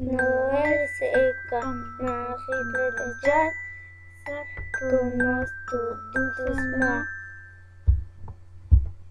Noel seca, na fibra como tu tusma.